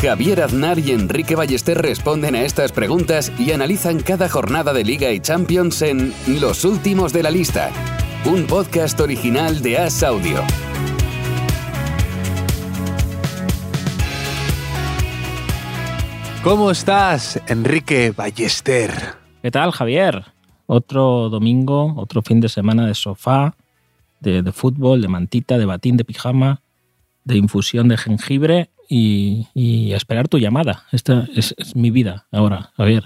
Javier Aznar y Enrique Ballester responden a estas preguntas y analizan cada jornada de Liga y Champions en Los Últimos de la Lista, un podcast original de As Audio. ¿Cómo estás, Enrique Ballester? ¿Qué tal, Javier? Otro domingo, otro fin de semana de sofá, de, de fútbol, de mantita, de batín, de pijama, de infusión de jengibre y, y a esperar tu llamada. Esta es, es mi vida ahora, Javier.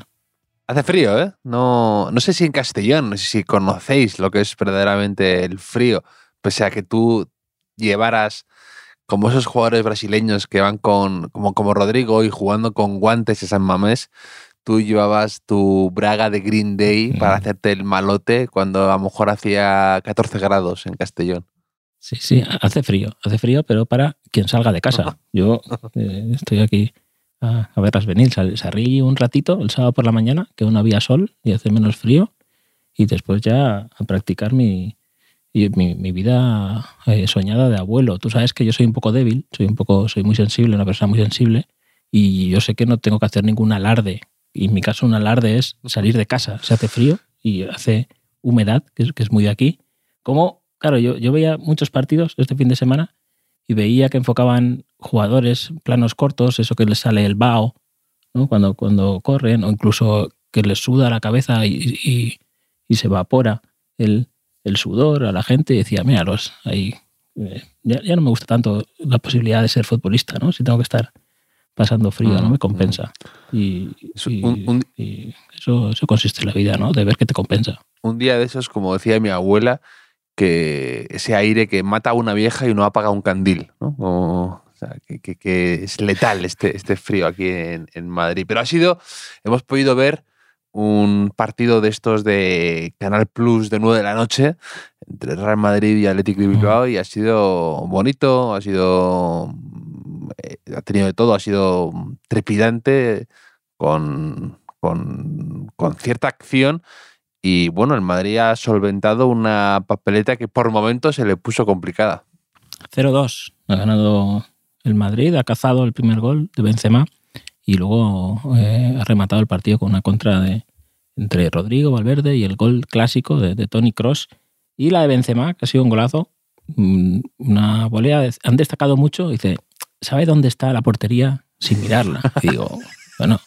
Hace frío, ¿eh? No, no sé si en Castellón, no sé si conocéis lo que es verdaderamente el frío, pese a que tú llevaras como esos jugadores brasileños que van con, como, como Rodrigo y jugando con guantes y San Mamés, tú llevabas tu braga de Green Day para Mm. hacerte el malote cuando a lo mejor hacía 14 grados en Castellón. Sí, sí, hace frío, hace frío, pero para quien salga de casa. Yo eh, estoy aquí a, a verlas venir. Sal- Salí un ratito el sábado por la mañana, que aún había sol y hace menos frío, y después ya a practicar mi, mi vida eh, soñada de abuelo. Tú sabes que yo soy un poco débil, soy un poco, soy muy sensible, una persona muy sensible, y yo sé que no tengo que hacer ningún alarde. Y en mi caso un alarde es salir de casa. Se hace frío y hace humedad, que es, que es muy de aquí. Como, claro, yo, yo veía muchos partidos este fin de semana y veía que enfocaban jugadores planos cortos, eso que les sale el vaho, ¿no? cuando, cuando corren, o incluso que les suda la cabeza y, y- y se evapora el, el sudor a la gente. Y decía, míralos, ahí. eh, Ya, ya no me gusta tanto la posibilidad de ser futbolista, ¿no? Si tengo que estar pasando frío, no Mm, me compensa. Y, Es y- un- un- y eso, eso consiste en la vida, ¿no? De ver que te compensa. Un día de esos, como decía mi abuela, que ese aire que mata a una vieja y no apaga un candil, ¿no? O sea, que, que- que es letal este, este frío aquí en, en Madrid. Pero ha sido, hemos podido ver un partido de estos de Canal Plus de 9 de la noche entre Real Madrid y Atlético de Bilbao y ha sido bonito, ha sido eh, ha tenido de todo, ha sido trepidante con, con, con cierta acción y bueno, el Madrid ha solventado una papeleta que por momentos se le puso complicada. 0-2. Ha ganado el Madrid, ha cazado el primer gol de Benzema y luego eh, ha rematado el partido con una contra de entre Rodrigo Valverde y el gol clásico de, de Tony Cross y la de Benzema, que ha sido un golazo, mm, una volea. de- han destacado mucho. Dice, ¿sabe dónde está la portería sin mirarla? Y digo, bueno,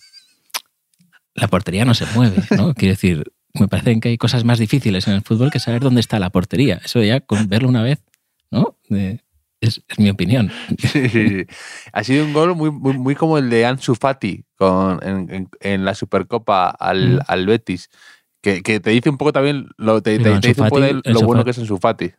la portería no se mueve, ¿no? Quiere decir, me parece que hay cosas más difíciles en el fútbol que saber dónde está la portería. Eso ya con verlo una vez, ¿no? De- es, es mi opinión. Sí, sí, sí. Ha sido un gol muy, muy, muy como el de Ansu Fati con, en, en- en la Supercopa al, Mm. al Betis, que, que te dice un poco también lo, te, te- dice un poco Fati- de lo bueno que es Ansu Fati.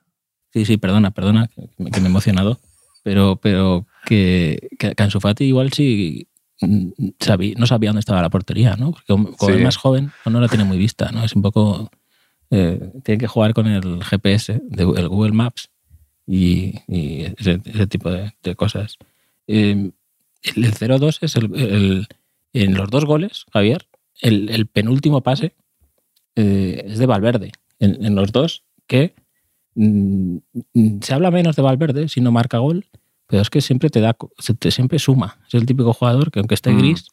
Sí, sí, perdona, perdona, que me, he emocionado. Pero, pero que, que, que Ansu Fati igual sí no sabía dónde estaba la portería, ¿no? Porque como Sí. es más joven, pues no la tiene muy vista, ¿no? Es un poco... eh, tiene que jugar con el GPS, el Google Maps y, y ese, ese tipo de, de cosas. Eh, el el 0-2 es el, el- en los dos goles, Javier, el, el penúltimo pase eh, es de Valverde. En, en los dos, que mm, mm, se habla menos de Valverde si no marca gol, pero es que siempre te da, siempre suma. Es el típico jugador que aunque esté Mm. gris,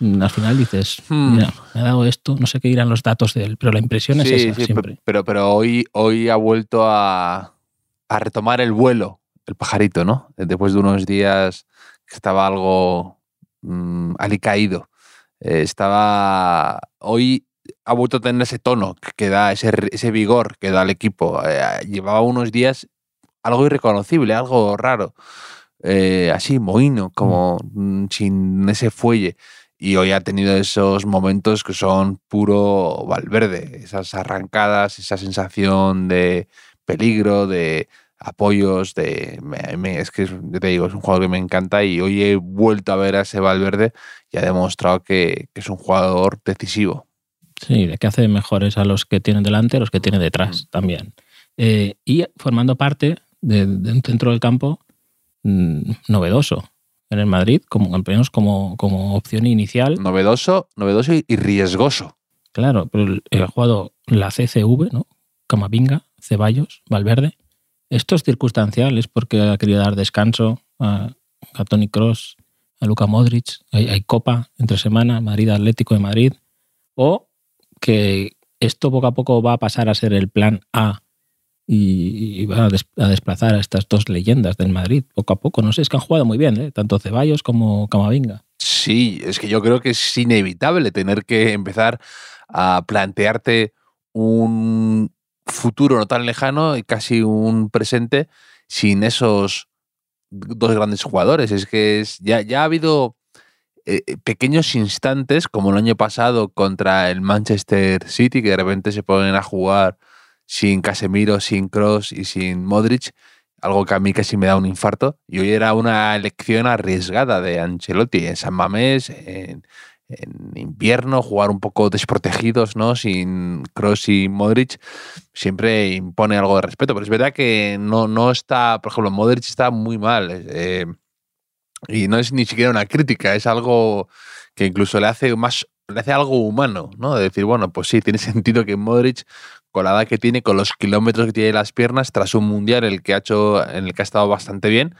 mm, al final dices, Hmm. mira, me ha dado esto, no sé qué irán los datos de él, pero la impresión es esa sí, siempre. pero, pero hoy, hoy ha vuelto a, a retomar el vuelo, el pajarito, ¿no? Después de unos días que estaba algo mm, alicaído. Eh, estaba. Hoy ha vuelto a tener ese tono que- da, ese, ese vigor que da al equipo. Eh, llevaba unos días algo irreconocible, algo raro. Eh, así, mohino, como mm, sin ese fuelle. Y hoy ha tenido esos momentos que son puro Valverde, esas arrancadas, esa sensación de peligro, de apoyos, de me- me- es que te digo, es un jugador que me encanta y hoy he vuelto a ver a ese Valverde y ha demostrado que, que es un jugador decisivo. Sí, de que hace mejores a los que tienen delante, a los que tienen detrás también. Eh, y formando parte de, de, un centro del campo mmm, novedoso en el Madrid, como al menos como, como opción inicial. Novedoso, novedoso y, y riesgoso. Claro, pero he jugado la CCV, ¿no? Camavinga, Ceballos, Valverde. Esto es circunstancial, es porque ha querido dar descanso a, a Tony Cross, a Luka Modric, hay, hay, Copa entre semana, Madrid Atlético de Madrid, o que esto poco a poco va a pasar a ser el plan A y, y va a, des, a, desplazar a estas dos leyendas del Madrid poco a poco. No sé, es que han jugado muy bien, ¿eh? tanto Ceballos como Camavinga. Sí, es que yo creo que es inevitable tener que empezar a plantearte un futuro no tan lejano y casi un presente sin esos dos grandes jugadores. Es que ya, ha habido eh, pequeños instantes, como el año pasado contra el Manchester City, que de repente se ponen a jugar sin Casemiro, sin Cross y sin Modric, algo que a mí casi me da un infarto. Y hoy era una elección arriesgada de Ancelotti en San Mamés, en, invierno, jugar un poco desprotegidos, ¿no? Sin Cross y Modric, siempre impone algo de respeto. Pero es verdad que no, no está, por ejemplo, Modric está muy mal. Eh, y no es ni siquiera una crítica, es algo que incluso le hace más, le hace algo humano, ¿no? De decir, bueno, pues sí, tiene sentido que Modric, con la que tiene, con los kilómetros que tiene en las piernas, tras un mundial en el que ha hecho, en el que ha estado bastante bien,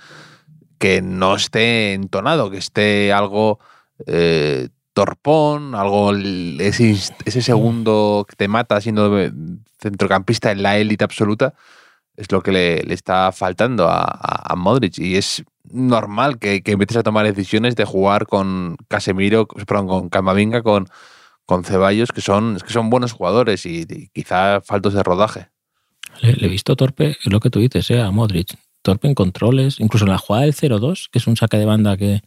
que no esté entonado, que esté algo eh, torpón, algo ese, segundo que te mata siendo centrocampista en la élite absoluta, es lo que le, está faltando a, Modric. Y es normal que, que, empieces a tomar decisiones de jugar con Casemiro, perdón, con Camavinga, con, con Ceballos, que son, que son buenos jugadores y, y quizá faltos de rodaje. Le, le, he visto torpe, es lo que tú dices, eh, a Modric. Torpe en controles, incluso en la jugada del 0-2, que es un saque de banda que,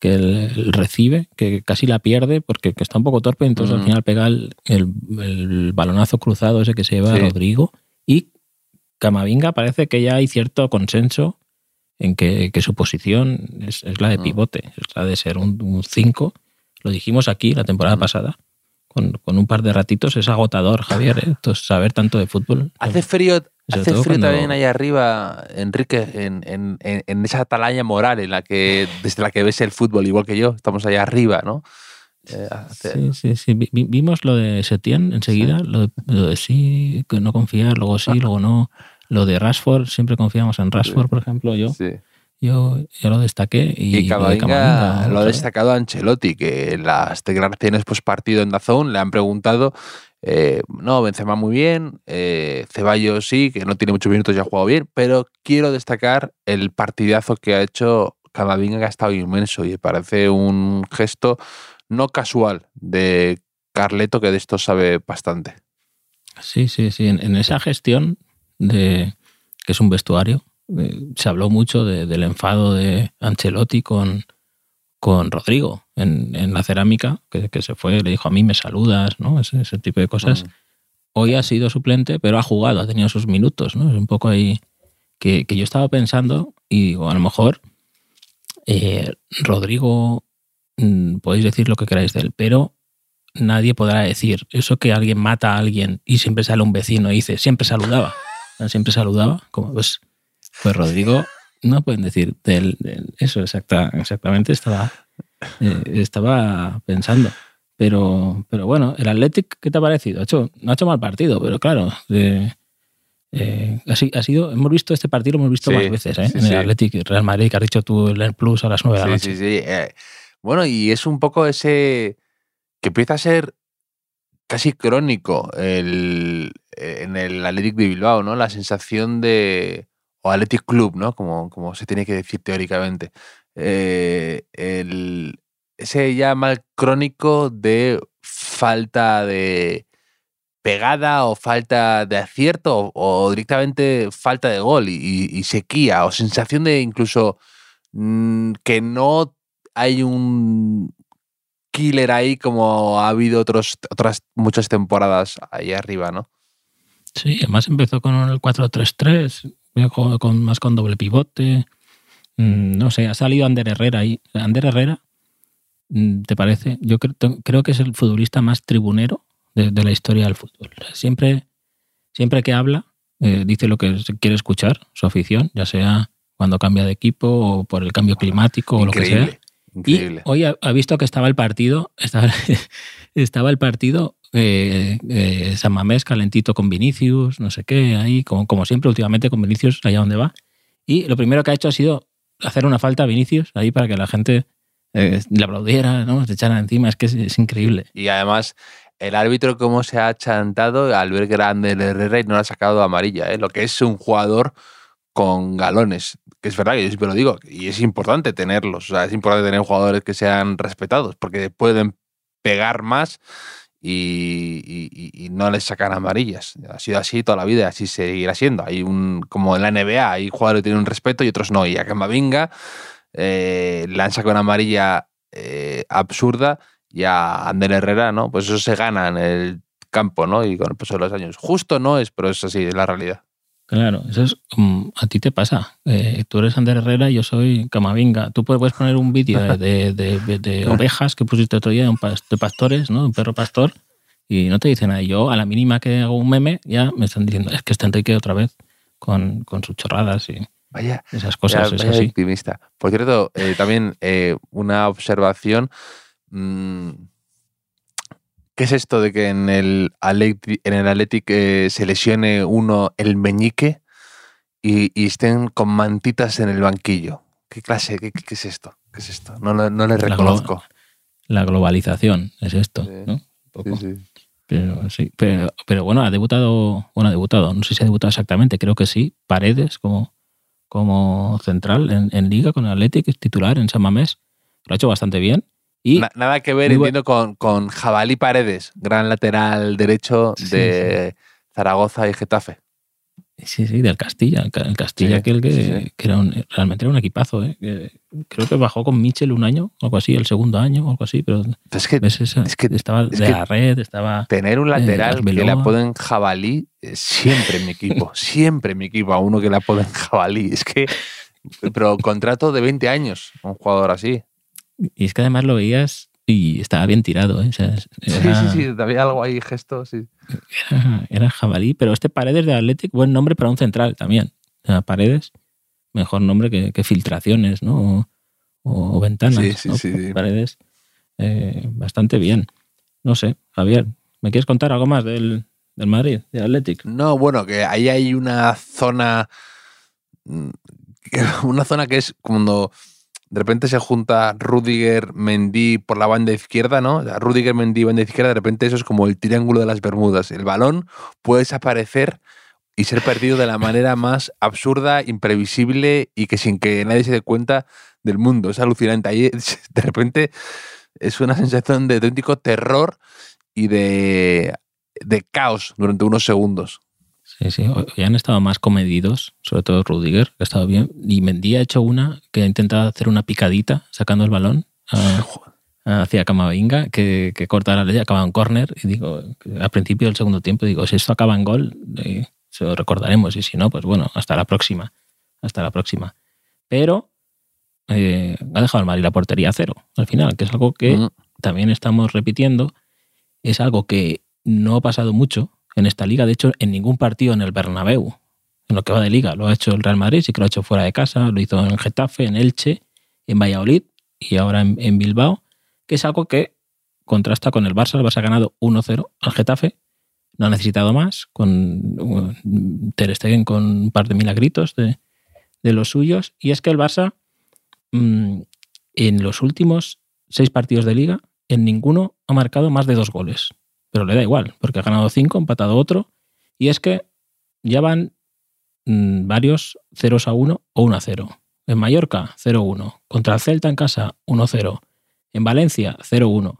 que él recibe, que casi la pierde porque que está un poco torpe, entonces mm. al final pega el, el, el, balonazo cruzado ese que se lleva sí. Rodrigo y Camavinga parece que ya hay cierto consenso en que, que su posición es, es, la de pivote, mm. es la de ser un 5. Lo dijimos aquí la temporada mm. pasada. Con, con, un par de ratitos es agotador, Javier. ¿eh? Entonces, saber tanto de fútbol. Hace frío, hace frío cuando... también ahí arriba, Enrique, en, en, en, esa atalaya moral en la que, desde la que ves el fútbol, igual que yo, estamos allá arriba, ¿no? Eh, hace... Sí, sí, sí. Vimos lo de Setién enseguida, sí. Lo, de, lo, de, sí, que no confiar, luego sí, luego no. Lo de Rashford, siempre confiamos en Rashford, por ejemplo, yo. Sí. Yo, yo, lo destaqué. Y, y Camavinga, lo, Camavinga, lo ha destacado Ancelotti, que en las declaraciones post partido en Dazón le han preguntado. Eh, no, Benzema muy bien, eh, Ceballos sí, que no tiene muchos minutos y ha jugado bien, pero quiero destacar el partidazo que ha hecho Camavinga, que ha estado inmenso y parece un gesto no casual de Carleto, que de esto sabe bastante. Sí, sí, sí. En, en esa gestión de que es un vestuario, eh, se habló mucho de, del enfado de Ancelotti con, con Rodrigo en, en la cerámica, que, que, se fue, le dijo a mí me saludas, ¿no? Ese, ese tipo de cosas. Mm. Hoy ha sido suplente, pero ha jugado, ha tenido sus minutos, ¿no? Es un poco ahí que, que yo estaba pensando y digo, a lo mejor eh, Rodrigo, mmm, podéis decir lo que queráis de él, pero nadie podrá decir eso que alguien mata a alguien y siempre sale un vecino y dice, siempre saludaba, siempre saludaba, como pues pues Rodrigo, no pueden decir de él, de él. eso exacta, exactamente estaba, eh, estaba pensando. Pero, pero bueno, el Athletic, ¿qué te ha parecido? Ha hecho, no ha hecho mal partido, pero claro, eh, eh, ha, ha, sido, hemos visto este partido, lo hemos visto sí, más veces ¿eh? sí, en el sí. Athletic Real Madrid, que has dicho tú el Plus a las 9 de la noche. Sí, sí, sí. bueno, y es un poco ese que empieza a ser casi crónico el, en el Athletic de Bilbao, ¿no? La sensación de o Athletic Club, ¿no? Como, como se tiene que decir teóricamente. Eh, el, ese ya mal crónico de falta de pegada o falta de acierto o, directamente falta de gol y, sequía o sensación de incluso mmm, que no hay un killer ahí como ha habido otros, otras muchas temporadas ahí arriba, ¿no? Sí, además empezó con el 4-3-3, con, con, más con doble pivote. Mm, no sé, ha salido Ander Herrera ahí. Ander Herrera, mm, ¿te parece? Yo creo, creo que es el futbolista más tribunero de, de la historia del fútbol. Siempre, siempre que habla, eh, dice lo que quiere escuchar, su afición, ya sea cuando cambia de equipo o por el cambio climático o lo que sea. Increíble. Increíble. Y hoy ha, ha visto que estaba el partido, estaba, estaba el partido eh, eh, San Mamés calentito con Vinicius, no sé qué, ahí, como, siempre, últimamente con Vinicius allá donde va. Y lo primero que ha hecho ha sido hacer una falta a Vinicius ahí para que la gente eh, le aplaudiera, ¿no? se echara encima, es que es, es increíble. Y además, el árbitro cómo se ha chantado al ver grande el Herrera y no le ha sacado amarilla, ¿eh? lo que es un jugador con galones, que es verdad que yo siempre lo digo, y es importante tenerlos, o sea, es importante tener jugadores que sean respetados, porque pueden pegar más y, no les sacan amarillas. Ha sido así toda la vida, así seguirá siendo. Hay un, como en la NBA, hay jugadores que tienen un respeto y otros no. Y a Camavinga eh, le han sacado una amarilla eh, absurda y a Ander Herrera, ¿no? Pues eso se gana en el campo, ¿no? Y con el paso de los años. Justo no es, pero es así, es la realidad. Claro, eso es a ti te pasa. Eh, tú eres Ander Herrera y yo soy Camavinga. Tú puedes poner un vídeo de, de- de- de ovejas que pusiste otro día, de, pastores, ¿no? Un perro pastor, y no te dicen nada. Yo, a la mínima que hago un meme, ya me están diciendo, es que está Enrique otra vez con, con sus chorradas y Vaya, esas cosas. vaya- es vaya así. victimista. Por cierto, eh, también eh, una observación. mm, ¿Qué es esto de que en el Athletic, en el Athletic eh, se lesione uno el meñique y, y estén con mantitas en el banquillo? ¿Qué clase? ¿Qué, es esto? ¿Qué es esto? No, lo- no le La reconozco. La globalización es esto, Sí. ¿no? Un poco. Sí, sí. Pero sí, pero, pero bueno, ha debutado, bueno, ha debutado, no sé si ha debutado exactamente, creo que sí, Paredes como, como central en, en Liga con el Athletic, titular en San Mamés, lo ha hecho bastante bien. Y Na- nada que ver, entiendo, con, con Jabalí Paredes, gran lateral derecho Sí, de Zaragoza y Getafe. sí, sí, del Castilla, el Ca- el Castilla Sí, aquel que, era un- realmente era un equipazo, ¿eh? Creo que bajó con Michel un año, algo así, el segundo año, algo así, pero Es que esa- es que- estaba es de que- la red, estaba... tener un lateral que le apoden jabalí eh, siempre en mi equipo, siempre en mi equipo a uno que le apoden jabalí. Es que, pero contrato de 20 años un jugador así. Y es que además lo veías y estaba bien tirado, ¿eh? O sea, Sí, era- sí, sí, había algo ahí, gesto, sí. Era, era jabalí, pero este Paredes de Athletic, buen nombre para un central también. O sea, Paredes, mejor nombre que, que filtraciones, ¿no? O, o ventanas. Sí, sí, ¿no? sí, sí. Paredes, eh, bastante bien. No sé, Javier, ¿me quieres contar algo más del, del Madrid, de Athletic? No, bueno, que ahí hay una zona, mm, que- una zona que es cuando de repente se junta Rudiger, Mendy por la banda izquierda, ¿no? O Rudiger, Mendy, banda izquierda, de repente eso es como el triángulo de las Bermudas. El balón puede desaparecer y ser perdido de la manera más absurda, imprevisible y que sin que nadie se dé cuenta del mundo. Es alucinante. Ahí de repente es una sensación de auténtico terror y de, de caos durante unos segundos. Sí, sí, hoy han estado más comedidos, sobre todo Rudiger, que ha estado bien. Y Mendy ha hecho una que ha intentado hacer una picadita sacando el balón. a- hacia Camavinga que, que corta la ley, acaba en córner y digo, al principio del segundo tiempo digo, si esto acaba en gol, eh, se lo recordaremos y si no, pues bueno, hasta la próxima, hasta la próxima. Pero eh, ha dejado el Madrid la portería a cero al final, que es algo que Mm. también estamos repitiendo, es algo que no ha pasado mucho en esta liga, de hecho en ningún partido en el Bernabéu, en lo que va de liga, lo ha hecho el Real Madrid, sí que lo ha hecho fuera de casa, lo hizo en Getafe, en Elche, en Valladolid y ahora en, Bilbao, que es algo que contrasta con el Barça, el Barça ha ganado 1-0 al Getafe, no ha necesitado más, con Ter Stegen con un par de milagritos de, de los suyos, y es que el Barça mm, en los últimos seis partidos de liga, en ninguno ha marcado más de dos goles. Pero le da igual, porque ha ganado cinco, empatado otro. Y es que ya van mm, varios 0 a 1 o 1 a 0. En Mallorca, 0-1. Contra el Celta en casa, 1-0. En Valencia, 0-1.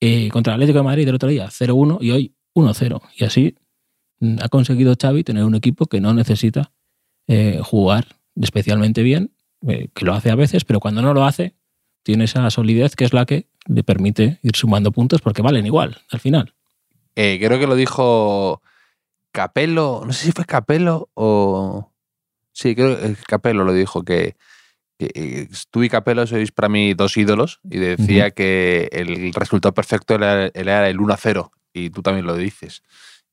Eh, contra el Atlético de Madrid del otro día, 0-1. Y hoy, 1-0. Y así mm, ha conseguido Xavi tener un equipo que no necesita eh, jugar especialmente bien, eh, que lo hace a veces, pero cuando no lo hace, tiene esa solidez que es la que le permite ir sumando puntos porque valen igual al final. Eh, creo que lo dijo Capello, no sé si fue Capello o... Sí, creo que Capello lo dijo, que, que, eh, tú y Capello sois para mí dos ídolos y decía que el resultado perfecto era, era el 1-0 y tú también lo dices.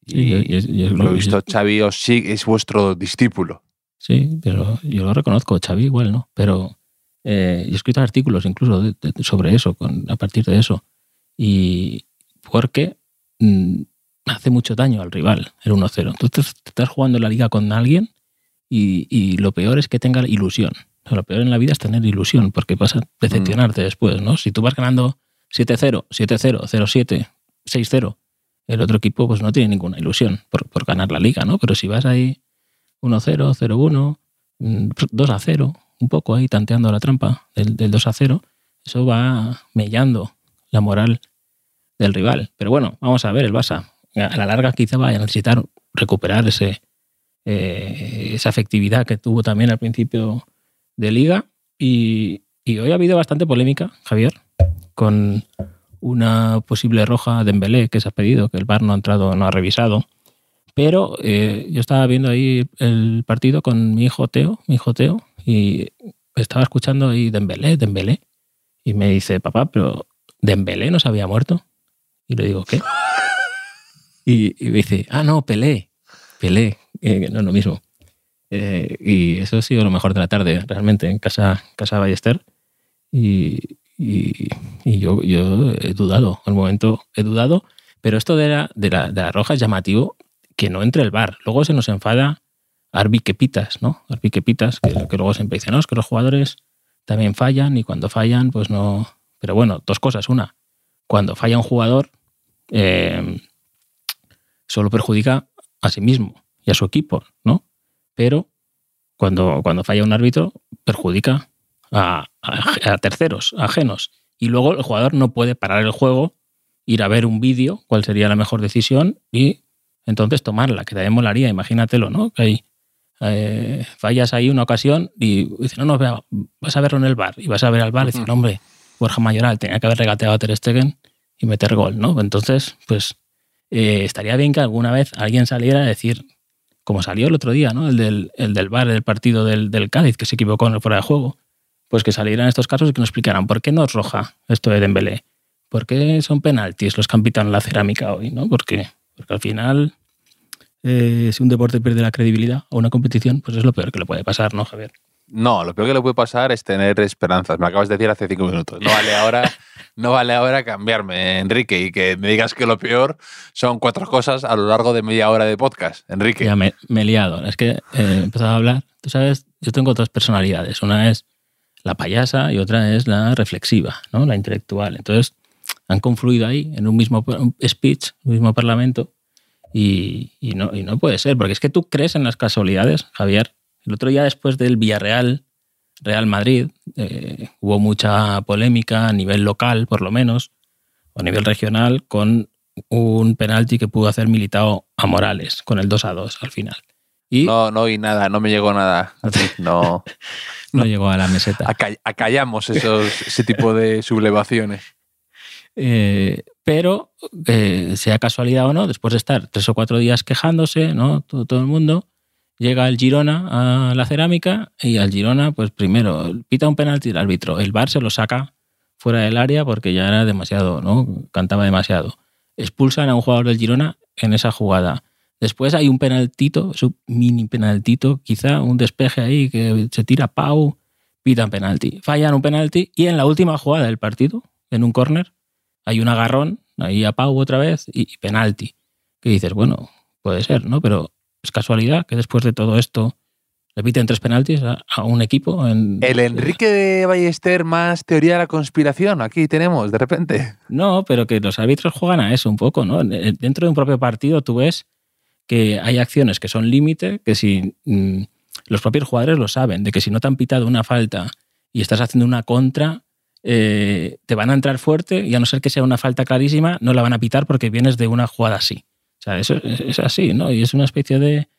Sí, Y, yo- yo- yo- por lo yo- visto, Xavi os sigue- es vuestro discípulo. Sí, pero yo lo reconozco, Xavi igual, ¿no? Pero eh, he escrito artículos incluso de- de- sobre eso, con, a partir de eso. Y porque mm, hace mucho daño al rival el 1-0. Entonces te estás jugando la liga con alguien y, y lo peor es que tenga ilusión. O sea, lo peor en la vida es tener ilusión, porque vas a decepcionarte después, ¿no? Si tú vas ganando 7-0, 7-0, 0-7, 6-0, el otro equipo pues no tiene ninguna ilusión por, por ganar la liga, ¿no? Pero si vas ahí 1-0, 0-1, mm, 2-0, un poco ahí tanteando la trampa del, del 2-0, eso va mellando la moral del rival. Pero bueno, vamos a ver el Barça. A la larga quizá vaya a necesitar recuperar ese, eh, esa efectividad que tuvo también al principio de liga. Y, hoy ha habido bastante polémica, Javier, con una posible roja de Dembélé que se ha pedido, que el VAR no ha entrado, no ha revisado. Pero eh, yo estaba viendo ahí el partido con mi hijo Teo, mi hijo Teo, y estaba escuchando ahí Dembélé, Dembélé, y me dice, papá, pero Dembélé no se había muerto. Y le digo, ¿qué? Y, y me dice, ah, no, Pelé, Pelé, eh, no es lo mismo. Eh, y eso ha sido lo mejor de la tarde, realmente, en casa, casa Ballester. Y, y, y yo, yo he dudado, al momento he dudado, pero esto de la, de la, de la roja es llamativo que no entre el bar. Luego se nos enfada Arbi Quepitas, ¿no? Arbi Quepitas, que, que luego siempre dice, no, es que los jugadores también fallan y cuando fallan, pues no. Pero bueno, dos cosas. Una, cuando falla un jugador, eh, solo perjudica a sí mismo y a su equipo, ¿no? Pero cuando, cuando falla un árbitro, perjudica a, a- a terceros, ajenos. Y luego el jugador no puede parar el juego, ir a ver un vídeo, cuál sería la mejor decisión, y entonces tomarla, que también molaría, imagínatelo, ¿no? Que hay, eh, fallas ahí una ocasión y dice, no, no, vas a verlo en el bar. Y vas a ver al bar y dices, no, hombre, Borja Mayoral tenía que haber regateado a Ter Stegen y meter gol, ¿no? Entonces, pues eh, estaría bien que alguna vez alguien saliera a decir, como salió el otro día, ¿no? El del, el del bar del partido del, del Cádiz, que se equivocó en el fuera de juego, pues que salieran estos casos y que nos explicaran por qué no es roja esto de Dembélé, por qué son penaltis los que han pitado en la cerámica hoy, ¿no? Porque, porque al final, eh, si un deporte pierde la credibilidad o una competición, pues es lo peor que le puede pasar, ¿no, Javier? No, lo peor que le puede pasar es tener esperanzas. Me acabas de decir hace cinco minutos. No vale ahora, no vale ahora cambiarme, Enrique, y que me digas que lo peor son cuatro cosas a lo largo de media hora de podcast, Enrique. Ya me, me he liado. Es que eh, he empezado a hablar. Tú sabes, yo tengo dos personalidades. Una es la payasa y otra es la reflexiva, ¿no? la intelectual. Entonces, han confluido ahí en un mismo speech, un mismo parlamento, y, y no, y no puede ser, porque es que tú crees en las casualidades, Javier. El otro día, después del Villarreal, Real Madrid, eh, hubo mucha polémica a nivel local, por lo menos, o a nivel regional, con un penalti que pudo hacer Militao a Morales, con el 2 a 2 al final. Y no, No, no oí nada, no me llegó nada. No. llegó a la meseta. Acall- acallamos esos, ese tipo de sublevaciones. Eh, pero, eh, sea casualidad o no, después de estar tres o cuatro días quejándose, ¿no? Todo, todo el mundo, llega el Girona a la cerámica y al Girona, pues primero, pita un penalti el árbitro. El VAR se lo saca fuera del área porque ya era demasiado, ¿no? Cantaba demasiado. Expulsan a un jugador del Girona en esa jugada. Después hay un penaltito, un mini penaltito, quizá un despeje ahí que se tira Pau, pitan penalti. Fallan un penalti y en la última jugada del partido, en un córner, hay un agarrón, ahí a Pau otra vez y, y penalti. Que dices, bueno, puede ser, ¿no? Pero es casualidad que después de todo esto le piten tres penaltis a, a un equipo. En, El Enrique de Ballester más teoría de la conspiración. Aquí tenemos, de repente. No, pero que los árbitros juegan a eso un poco, ¿no? Dentro de un propio partido tú ves que hay acciones que son límite, que si mm, los propios jugadores lo saben, de que si no te han pitado una falta y estás haciendo una contra, eh, te van a entrar fuerte y a no ser que sea una falta clarísima, no la van a pitar porque vienes de una jugada así. O sea, eso es, así, ¿no? Y es una especie de,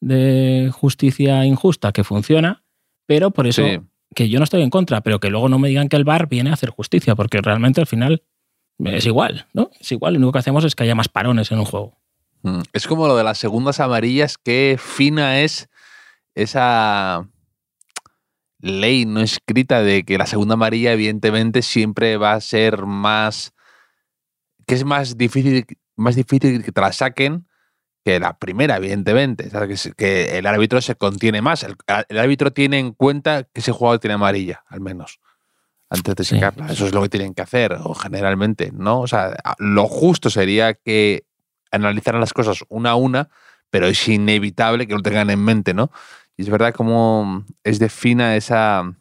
de justicia injusta que funciona, pero por eso Sí. que yo no estoy en contra, pero que luego no me digan que el VAR viene a hacer justicia, porque realmente al final es igual, ¿no? Es igual, lo único que hacemos es que haya más parones en un juego. Mm, Es como lo de las segundas amarillas, qué fina es esa ley no escrita de que la segunda amarilla evidentemente siempre va a ser más que es más difícil más difícil que te la saquen que la primera, evidentemente. Que, que, el árbitro se contiene más. El, el, árbitro tiene en cuenta que ese jugador tiene amarilla, al menos, antes de sacarla. Sí. Eso es lo que tienen que hacer, o generalmente, ¿no? O sea, lo justo sería que analizaran las cosas una a una, pero es inevitable que lo tengan en mente, ¿no? Y es verdad como es de fina esa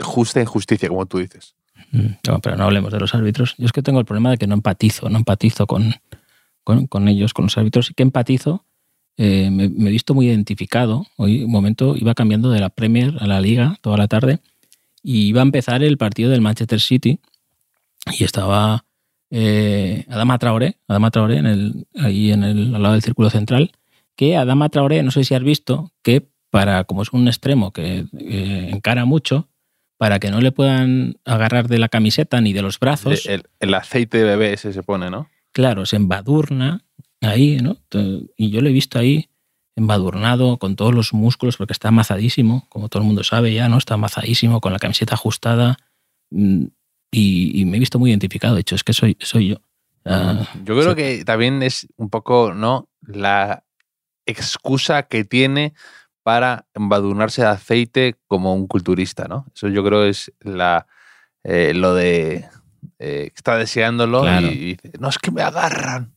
justa injusticia, como tú dices. No, pero no hablemos de los árbitros. Yo es que tengo el problema de que no empatizo, no empatizo con, con, ellos, con los árbitros, y que empatizo. Eh, me, he visto muy identificado. Hoy, un momento, iba cambiando de la Premier a la Liga toda la tarde y iba a empezar el partido del Manchester City y estaba eh, Adama Traoré, Adama Traoré ahí en el, al lado del círculo central, que Adama Traoré, no sé si has visto, que para, como es un extremo que eh, encara mucho, para que no le puedan agarrar de la camiseta ni de los brazos. El, el, aceite de bebé ese se pone, ¿no? Claro, se embadurna ahí, ¿no? Y yo lo he visto ahí embadurnado con todos los músculos porque está amazadísimo, como todo el mundo sabe ya, ¿no? Está amazadísimo con la camiseta ajustada y, y me he visto muy identificado. De hecho, es que soy, soy yo. Uh, yo creo que también es un poco, ¿no? La excusa que tiene para embadurnarse de aceite como un culturista, ¿no? Eso yo creo es la, eh, lo de eh, está deseándolo claro. y, y, dice, no, es que me agarran,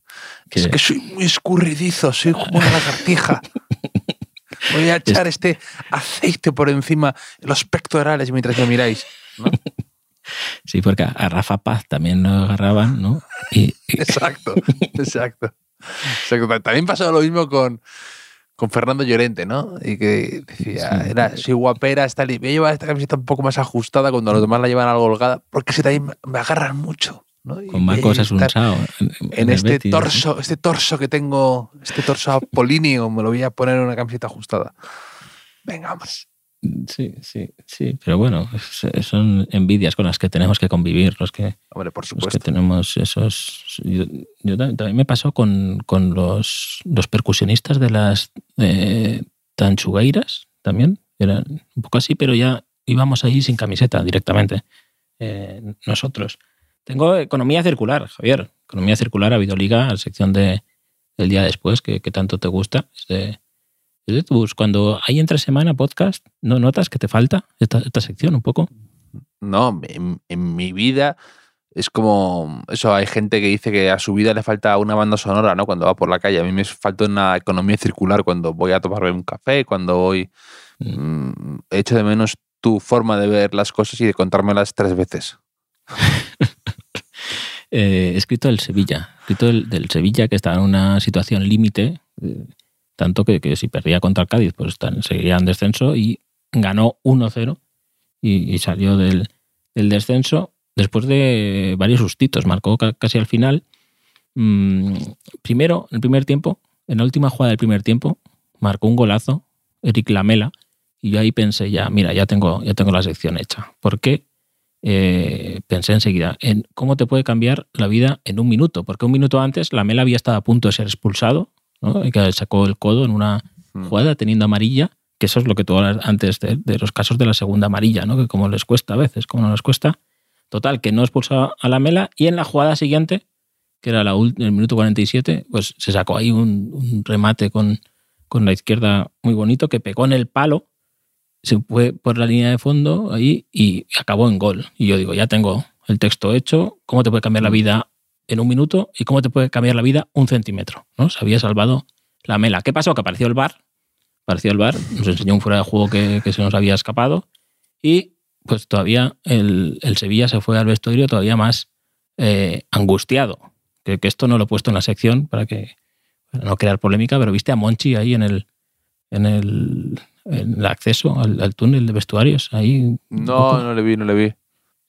¿Qué? es que soy muy escurridizo, soy como una lagartija. Voy a echar este aceite por encima de los pectorales mientras me miráis. ¿no? Sí, porque a Rafa Paz también lo agarraban, ¿no? Y, y... Exacto, exacto, exacto. También pasó lo mismo con, con Fernando Llorente, ¿no? Y que decía, sí. era, soy guapera, está voy a llevar esta camiseta un poco más ajustada cuando los demás la llevan algo holgada, porque si también me agarran mucho. ¿no? Con Marcos Asunsao. En, en, en este Betis, torso, este torso que tengo, este torso apolíneo, me lo voy a poner en una camiseta ajustada. Venga, vamos. Sí, sí, sí. Pero bueno, son envidias con las que tenemos que convivir, los que, Hombre, por supuesto. Los que tenemos esos. Yo, yo también me pasó con, con los, los, percusionistas de las eh, tanchugueiras también. Eran un poco así, pero ya íbamos ahí sin camiseta directamente. Eh, nosotros. Tengo economía circular, Javier. Economía circular, ha habido liga, la sección de, del día después, que, que tanto te gusta. Es de, cuando hay entre semana podcast, ¿no notas que te falta esta, esta sección un poco? No, en, en, mi vida es como eso, hay gente que dice que a su vida le falta una banda sonora, ¿no? Cuando va por la calle. A mí me falta una economía circular cuando voy a tomarme un café, cuando voy... Mm. Mm, echo de menos tu forma de ver las cosas y de contármelas tres veces. eh, escrito el Sevilla, escrito el, del Sevilla que está en una situación límite. Eh, tanto que, que, si perdía contra Cádiz, pues seguiría en descenso y ganó 1-0 y, y, salió del, del, descenso después de varios sustitos, marcó casi al final. Mm, primero, en el primer tiempo, en la última jugada del primer tiempo, marcó un golazo, Eric Lamela, y yo ahí pensé ya, mira, ya tengo, ya tengo la sección hecha. Porque eh, pensé enseguida en cómo te puede cambiar la vida en un minuto, porque un minuto antes Lamela había estado a punto de ser expulsado ¿no? que sacó el codo en una mm. jugada teniendo amarilla, que eso es lo que tú hablas antes de, de, los casos de la segunda amarilla, ¿no? que como les cuesta a veces, como no les cuesta. Total, que no expulsó a la Mela y en la jugada siguiente, que era la el minuto 47, pues se sacó ahí un, un remate con, con la izquierda muy bonito que pegó en el palo, se fue por la línea de fondo ahí y acabó en gol. Y yo digo, ya tengo el texto hecho, ¿cómo te puede cambiar la vida en un minuto y cómo te puede cambiar la vida un centímetro. ¿no? Se había salvado la mela. ¿Qué pasó? Que apareció el bar, apareció el bar, nos enseñó un fuera de juego que, que se nos había escapado y pues todavía el, el, Sevilla se fue al vestuario todavía más eh, angustiado. Que, que, esto no lo he puesto en la sección para que para no crear polémica, pero viste a Monchi ahí en el en el, en el acceso al, al, túnel de vestuarios. Ahí no, no le vi, no le vi.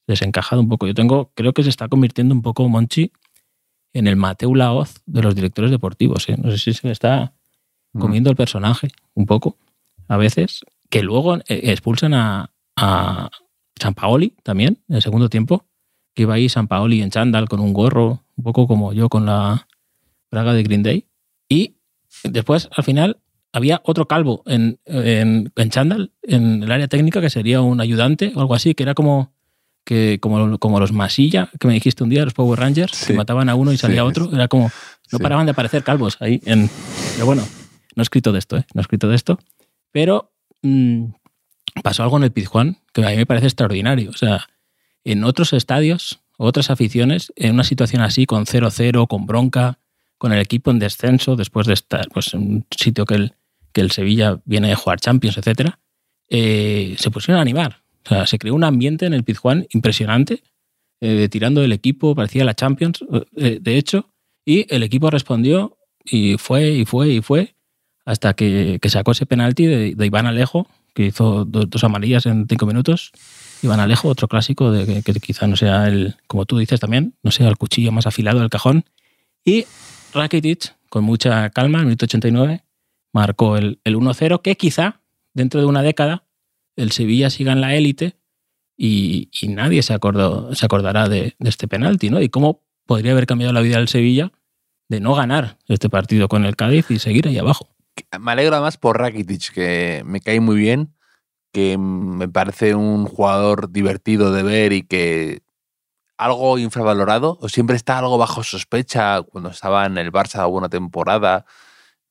Desencajado un poco. Yo tengo, creo que se está convirtiendo un poco Monchi en el Mateu Laoz de los directores deportivos. ¿eh? No sé si se le está comiendo mm. el personaje un poco, a veces, que luego eh, expulsan a, a San Paoli también, en el segundo tiempo, que iba ahí San Paoli en chándal con un gorro, un poco como yo con la braga de Green Day. Y después, al final, había otro calvo en, en, en chándal, en el área técnica, que sería un ayudante o algo así, que era como que como, como los Masilla, que me dijiste un día, los Power Rangers, Sí. que mataban a uno y salía Sí. otro, era como, no Sí. paraban de aparecer calvos ahí. En, pero bueno, no he escrito de esto, ¿eh? No he escrito de esto. Pero mm, pasó algo en el Pizjuán que a mí me parece extraordinario. O sea, en otros estadios, otras aficiones, en una situación así, con 0-0, con bronca, con el equipo en descenso, después de estar pues, en un sitio que el, que el Sevilla viene de jugar Champions, etcétera, eh, se pusieron a animar. Se creó un ambiente en el Pizjuán impresionante, eh, tirando del equipo, parecía la Champions, eh, de hecho, y el equipo respondió y fue y fue y fue hasta que, que sacó ese penalti de, de Iván Alejo, que hizo do- dos amarillas en cinco minutos. Iván Alejo, otro clásico de que, que quizá no sea el, como tú dices también, no sea el cuchillo más afilado del cajón. Y Rakitic, con mucha calma, en el minuto 89, marcó el, el 1-0, que quizá dentro de una década el Sevilla siga en la élite y, nadie se, acordó, se acordará de, de este penalti, ¿no? Y cómo podría haber cambiado la vida del Sevilla de no ganar este partido con el Cádiz y seguir ahí abajo. Me alegro además por Rakitic, que me cae muy bien, que me parece un jugador divertido de ver y que algo infravalorado, o siempre está algo bajo sospecha cuando estaba en el Barça alguna temporada.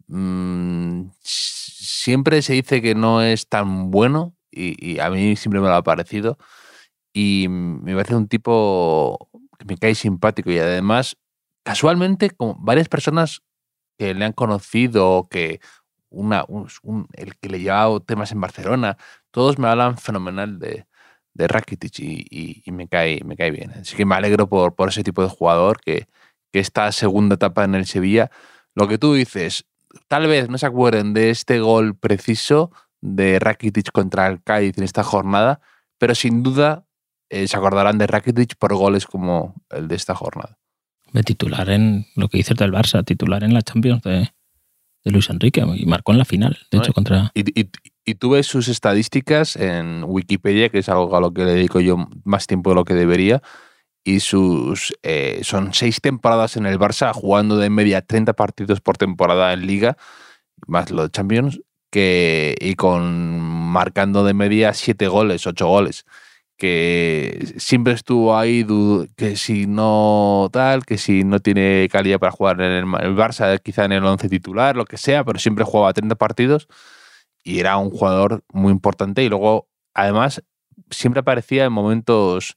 Mm, siempre se dice que no es tan bueno y, a mí siempre me lo ha parecido. Y me parece un tipo que me cae simpático y además, casualmente, como varias personas que le han conocido, que una, un- un- el que le llevaba temas en Barcelona, todos me hablan fenomenal de, de Rakitic y, y- y me, cae, me cae bien. Así que me alegro por, por ese tipo de jugador que, que esta segunda etapa en el Sevilla, lo que tú dices, tal vez no se acuerden de este gol preciso de Rakitic contra el Cádiz en esta jornada, pero sin duda eh, se acordarán de Rakitic por goles como el de esta jornada. De titular en lo que dices del Barça, titular en la Champions de, de Luis Enrique y marcó en la final, de No, hecho, contra. Y, y, y tú ves sus estadísticas en Wikipedia, que es algo a lo que le dedico yo más tiempo de lo que debería, y sus eh, son seis temporadas en el Barça, jugando de media 30 partidos por temporada en Liga, más lo de Champions, que, y con marcando de media siete goles, ocho goles que siempre estuvo ahí, que si no tal, que si no tiene calidad para jugar en el, Barça, quizá en el 11 titular, lo que sea, pero siempre jugaba 30 partidos y era un jugador muy importante y luego, además, siempre aparecía en momentos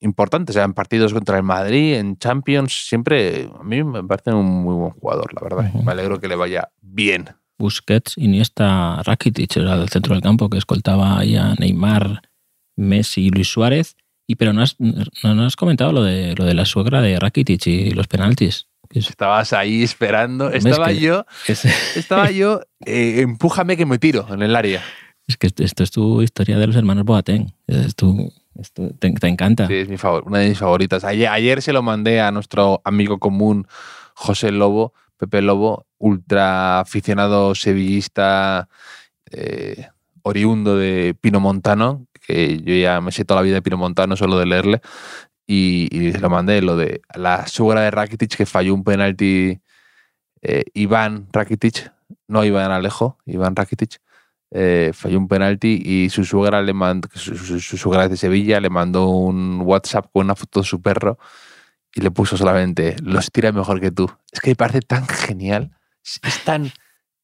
importantes, o sea, en partidos contra el Madrid, en Champions, siempre, a mí me parece un muy buen jugador, la verdad. Me alegro que le vaya bien. Busquets, Iniesta, Rakitic, era del centro del campo que escoltaba ahí a Neymar, Messi y Luis Suárez. Y pero no has, no, no has comentado lo de, lo de la suegra de Rakitic y los penaltis. Estabas ahí esperando, ¿Ves estaba que- yo es, Estaba yo, eh, empújame que me tiro en el área. es que esto es tu historia de los hermanos Boateng. Es tu, esto te, te encanta. Sí, es mi favor, una de mis favoritas. Ayer, ayer se lo mandé a nuestro amigo común José Lobo, Pepe Lobo, ultra aficionado sevillista, eh, oriundo de Pino Montano, que yo ya me sé toda la vida de Pino Montano solo de leerle. Y, y se lo mandé lo de la suegra de Rakitic que falló un penalti. eh, Iván Rakitic, no Iván Alejo, Iván Rakitic, eh, falló un penalti y su suegra le mandó, su, su- su suegra de Sevilla, le mandó un WhatsApp con una foto de su perro y le puso solamente, los tira mejor que tú. Es que me parece tan genial, es, tan,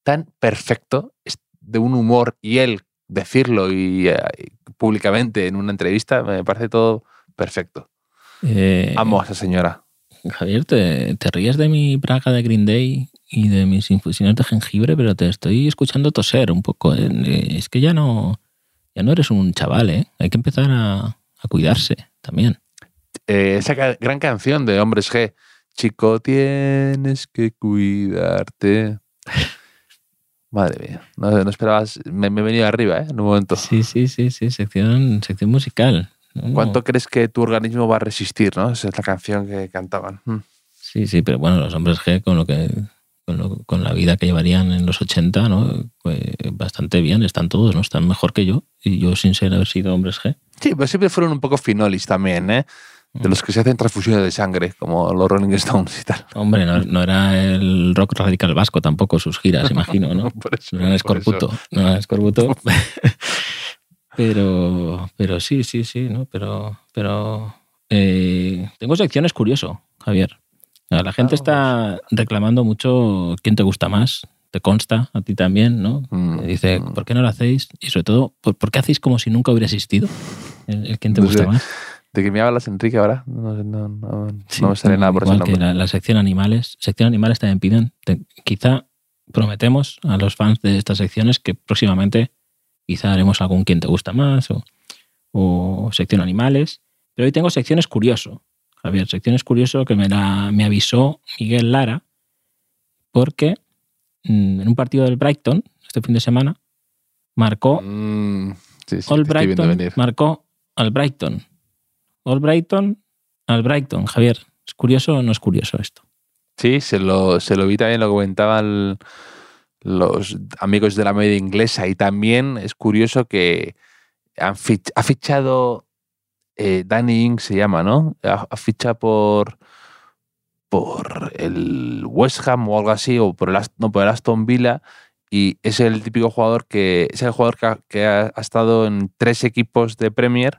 tan perfecto, es de un humor y él decirlo y, eh, públicamente en una entrevista, me parece todo perfecto. Eh, Amo a esa señora. Javier, te, te ríes de mi braga de Green Day y de mis infusiones de jengibre, pero te estoy escuchando toser un poco. Eh, Es que ya no, ya no eres un chaval, ¿eh? Hay que empezar a, a cuidarse también. Eh, esa gran canción de Hombres G. Chico, tienes que cuidarte. Madre mía, no, no esperabas, me, me he venido arriba, ¿eh? En un momento. Sí, sí, sí, sí, sección, sección musical. No, ¿Cuánto crees que tu organismo va a resistir, no? Esa es la canción que cantaban. Mm. Sí, sí, pero bueno, los hombres G con lo que con, lo- con la vida que llevarían en los 80, ¿no? Pues bastante bien, están todos, ¿no? Están mejor que yo. Y yo sin ser haber sido hombres G. Sí, pero siempre fueron un poco finolis también, ¿eh? De los que se hacen transfusiones de sangre, como los Rolling Stones y tal. Hombre, no, no era el rock radical vasco tampoco sus giras, imagino, ¿no? Por eso, No era por eso. escorbuto. No era escorbuto. Pero, pero sí, sí, sí, ¿no? Pero, pero eh, tengo secciones curioso, Javier. La gente está reclamando mucho quién te gusta más. Te consta a ti también, ¿no? Mm, Dice. ¿por qué no lo hacéis? Y sobre todo, ¿por, por qué hacéis como si nunca hubiera existido el, el quién te No gusta sé. más? ¿De que me hablas, Enrique, ahora? No, no, no, Sí, no me sale nada por ese igual que nombre. la, la sección animales. Sección animales también piden. te- quizá prometemos a los fans de estas secciones que próximamente quizá haremos algún quien te gusta más o, o sección animales. Pero hoy tengo secciones curioso. Javier, secciones curioso que me, la, me avisó Miguel Lara porque mm, en un partido del Brighton este fin de semana marcó Mm, sí, sí, All Brighton marcó al Brighton. All Brighton al Brighton. Javier, ¿es curioso o no es curioso esto? Sí, se lo, se lo vi también, lo comentaban los amigos de la media inglesa. Y también es curioso que han fich- ha fichado eh, Danny Ings, se llama, ¿no? Ha, ha fichado por, por el West Ham o algo así, o por el, no, por el Aston Villa. Y es el típico jugador que es el jugador que ha estado en tres equipos de Premier,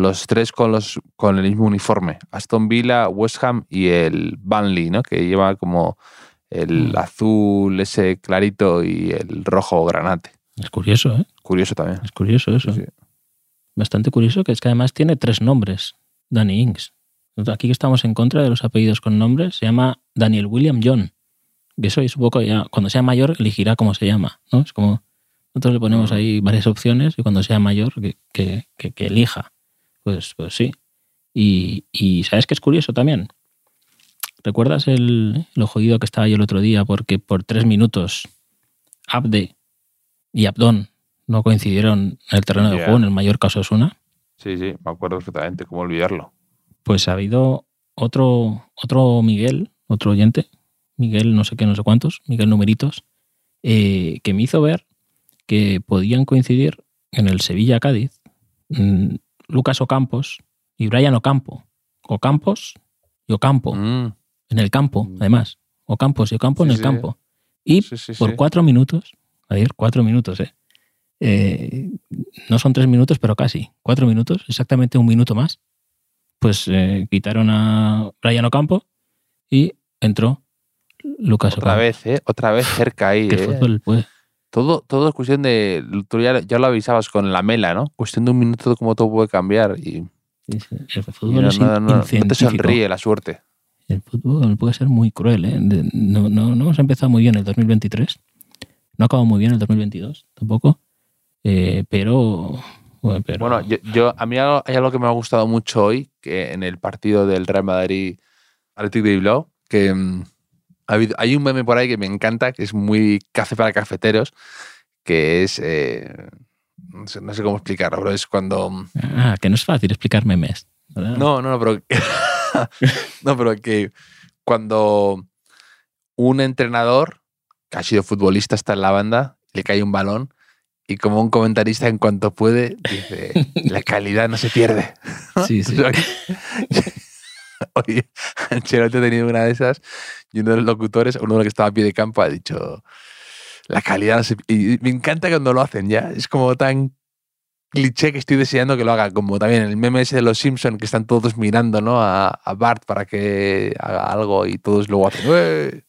los tres con, los, con el mismo uniforme. Aston Villa, West Ham y el Burnley, ¿no? Que lleva como el Mm. azul ese clarito y el rojo granate. Es curioso, ¿eh? Curioso también. Es curioso eso. Sí, sí. Bastante curioso que es que además tiene tres nombres, Danny Ings. Aquí que estamos en contra de los apellidos con nombres, se llama Daniel William John. Que eso es un poco ya, cuando sea mayor elegirá cómo se llama, ¿no? Es como, nosotros le ponemos Mm. ahí varias opciones y cuando sea mayor que, que- que- que elija. Pues, pues sí. Y, y ¿sabes qué es curioso también? ¿Recuerdas el, lo jodido que estaba yo el otro día porque por tres minutos Abde y Abdón no coincidieron en el terreno de juego en el mayor caso Osuna? Sí, sí, me acuerdo perfectamente, cómo olvidarlo. Pues ha habido otro, otro Miguel, otro oyente, Miguel no sé qué, no sé cuántos, Miguel Numeritos, eh, que me hizo ver que podían coincidir en el Sevilla-Cádiz mm, Lucas Ocampos y Brian Ocampo. Ocampos y Ocampo, Mm, en el campo, Mm. además. Ocampos y Ocampo en el sí. campo. Y sí, por cuatro minutos, a ver, cuatro minutos, ¿eh? Eh, no son tres minutos, pero casi. Cuatro minutos, exactamente un minuto más. Pues eh, quitaron a Brian Ocampo y entró Lucas Otra Ocampo. vez, ¿eh? Otra vez cerca ahí. Qué ¿eh? fútbol, pues. Todo, todo es cuestión de. Tú ya, ya lo avisabas con la mela, ¿no? Cuestión de un minuto, cómo todo puede cambiar. Y, Sí, sí, El fútbol no, es no- no- no te sonríe la suerte. El fútbol puede ser muy cruel, ¿eh? No, no, no hemos empezado muy bien el 2023. No ha acabado muy bien el 2022 tampoco. Eh, pero, bueno, pero- Bueno, yo, yo- a mí hay algo que me ha gustado mucho hoy, que en el partido del Real Madrid Atlético de Bilbao, que mm, ha habido- hay un meme por ahí que me encanta, que es muy café para cafeteros, que es. eh, no, sé, no sé cómo explicarlo, pero es cuando. Ah, que no es fácil explicar memes. ¿verdad? No, no, no, pero. no, pero que cuando un entrenador que ha sido futbolista está en la banda, le cae un balón y como un comentarista en cuanto puede dice, la calidad no se pierde. Sí, sí. Oye, Ancelotti ha tenido una de esas y uno de los locutores, uno de los que estaba a pie de campo, ha dicho, la calidad Y me encanta cuando lo hacen ya. Es como tan cliché que estoy deseando que lo haga, como también el meme de los Simpson que están todos mirando ¿no? a, Bart para que haga algo y todos luego hacen.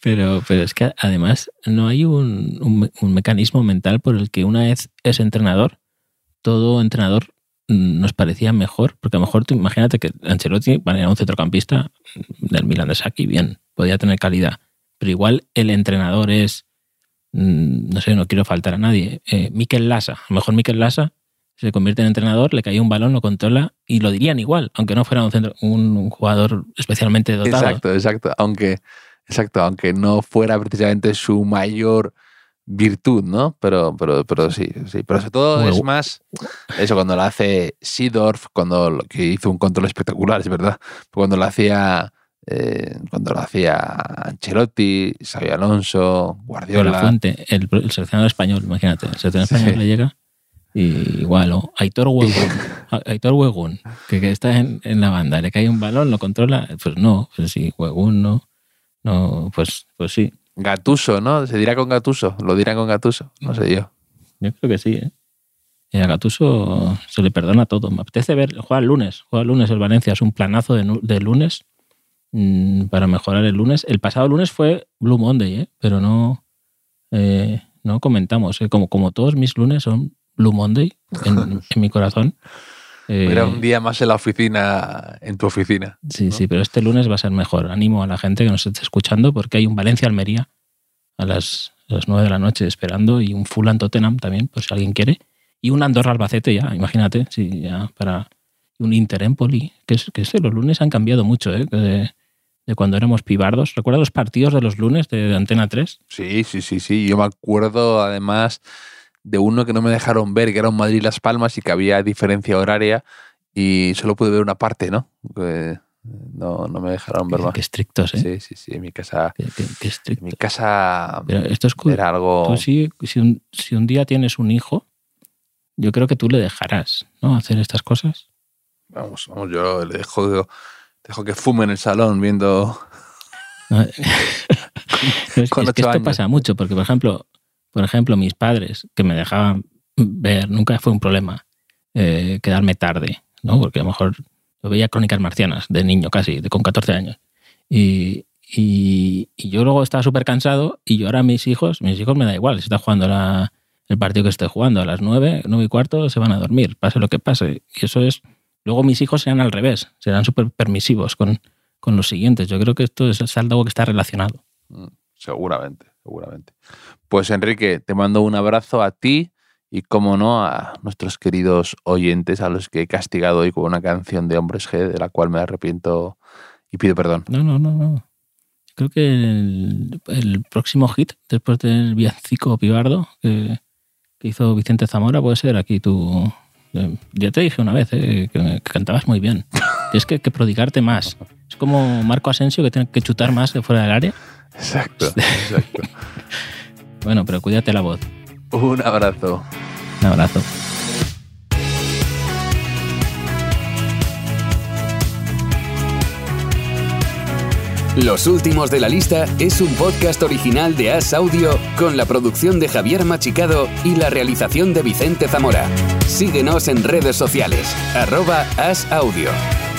Pero, pero es que además no hay un, un me- un mecanismo mental por el que una vez es entrenador, todo entrenador nos parecía mejor, porque a lo mejor tú imagínate que Ancelotti era un centrocampista del Milan de Saki, bien, podía tener calidad, pero igual el entrenador es, mm, no sé, no quiero faltar a nadie, eh, Mikel Lassa, a lo mejor Mikel Lassa se convierte en entrenador, le cae un balón, lo controla y lo dirían igual, aunque no fuera un, centro, un jugador especialmente dotado. Exacto, exacto. Aunque, exacto, aunque no fuera precisamente su mayor virtud, ¿no? Pero, pero, pero sí, sí. Pero sobre todo Bueno. es más eso cuando lo hace Seedorf, cuando lo- que hizo un control espectacular, es verdad. Cuando lo hacía eh, cuando lo hacía Ancelotti, Xavi Alonso, Pero la Guardiola. fuente, el, el seleccionador español, imagínate, el seleccionador Sí. español le llega y igual, o Aitor Huegun, Aitor Huegun, que, que está en, en la banda, le cae un balón, lo controla, pues no, pues sí, Huegun no, no, pues, pues sí. Gatuso, ¿no? Se dirá con Gatuso, lo dirán con Gatuso, no sé yo. Yo creo que sí, ¿eh? Y a Gatuso se le perdona todo. Me apetece ver, juega el lunes, juega el lunes el Valencia, es un planazo de, lunes mm, para mejorar el lunes. El pasado lunes fue Blue Monday, ¿eh? pero no, eh, no comentamos. ¿eh? Como, como todos mis lunes son Blue Monday en, en mi corazón. Eh, Era un día más en la oficina, en tu oficina. Sí, ¿no? sí, pero este lunes va a ser mejor. Animo a la gente que nos esté escuchando porque hay un Valencia-Almería a las, a las 9 de la noche esperando y un Fulham Tottenham también, por si alguien quiere. Y un Andorra-Albacete ya, imagínate, sí, ya para un Inter-Empoli, que es que sé, los lunes han cambiado mucho, ¿eh? De, de cuando éramos pibardos. ¿Recuerdas los partidos de los lunes de, de Antena 3? Sí, sí, sí, sí. Yo me acuerdo además de uno que no me dejaron ver, que era un Madrid-Las Palmas y que había diferencia horaria y solo pude ver una parte, ¿no? No, no me dejaron ver más. qué estrictos, ¿eh? Sí, sí, sí. En mi casa, Qué, qué- qué en mi casa Pero esto es cu- era algo. Tú sí, si, un, si un día tienes un hijo, yo creo que tú le dejarás, ¿no? Hacer estas cosas. Vamos, vamos, yo le dejo, dejo que fume en el salón viendo. ¿no? Pero es, Con es que esto años. pasa mucho, porque por ejemplo, por ejemplo, mis padres que me dejaban ver, nunca fue un problema eh, quedarme tarde, ¿no? Porque a lo mejor yo veía crónicas marcianas de niño casi, de, con 14 años. Y, y- yo luego estaba súper cansado y yo ahora mis hijos, mis hijos me da igual, si está jugando la- el partido que esté jugando a las 9, 9 y cuarto, se van a dormir, pase lo que pase. Y eso es, luego mis hijos serán al revés, serán súper permisivos con, con los siguientes. Yo creo que esto es, es algo que está relacionado. Mm, Seguramente, seguramente. Pues Enrique, te mando un abrazo a ti y, como no, a nuestros queridos oyentes a los que he castigado hoy con una canción de Hombres G, de la cual me arrepiento y pido perdón. No, no, no, no. Creo que el, el próximo hit, después del villancico Pibardo, que, que hizo Vicente Zamora, puede ser aquí tú. eh, Ya te dije una vez eh, que, que cantabas muy bien. Tienes que, que prodigarte más. Es como Marco Asensio que tiene que chutar más de fuera del área. Exacto, exacto. Bueno, pero cuídate la voz. Un abrazo. Un abrazo. Los últimos de la lista es un podcast original de As Audio con la producción de Javier Machicado y la realización de Vicente Zamora. Síguenos en redes sociales, arroba As Audio.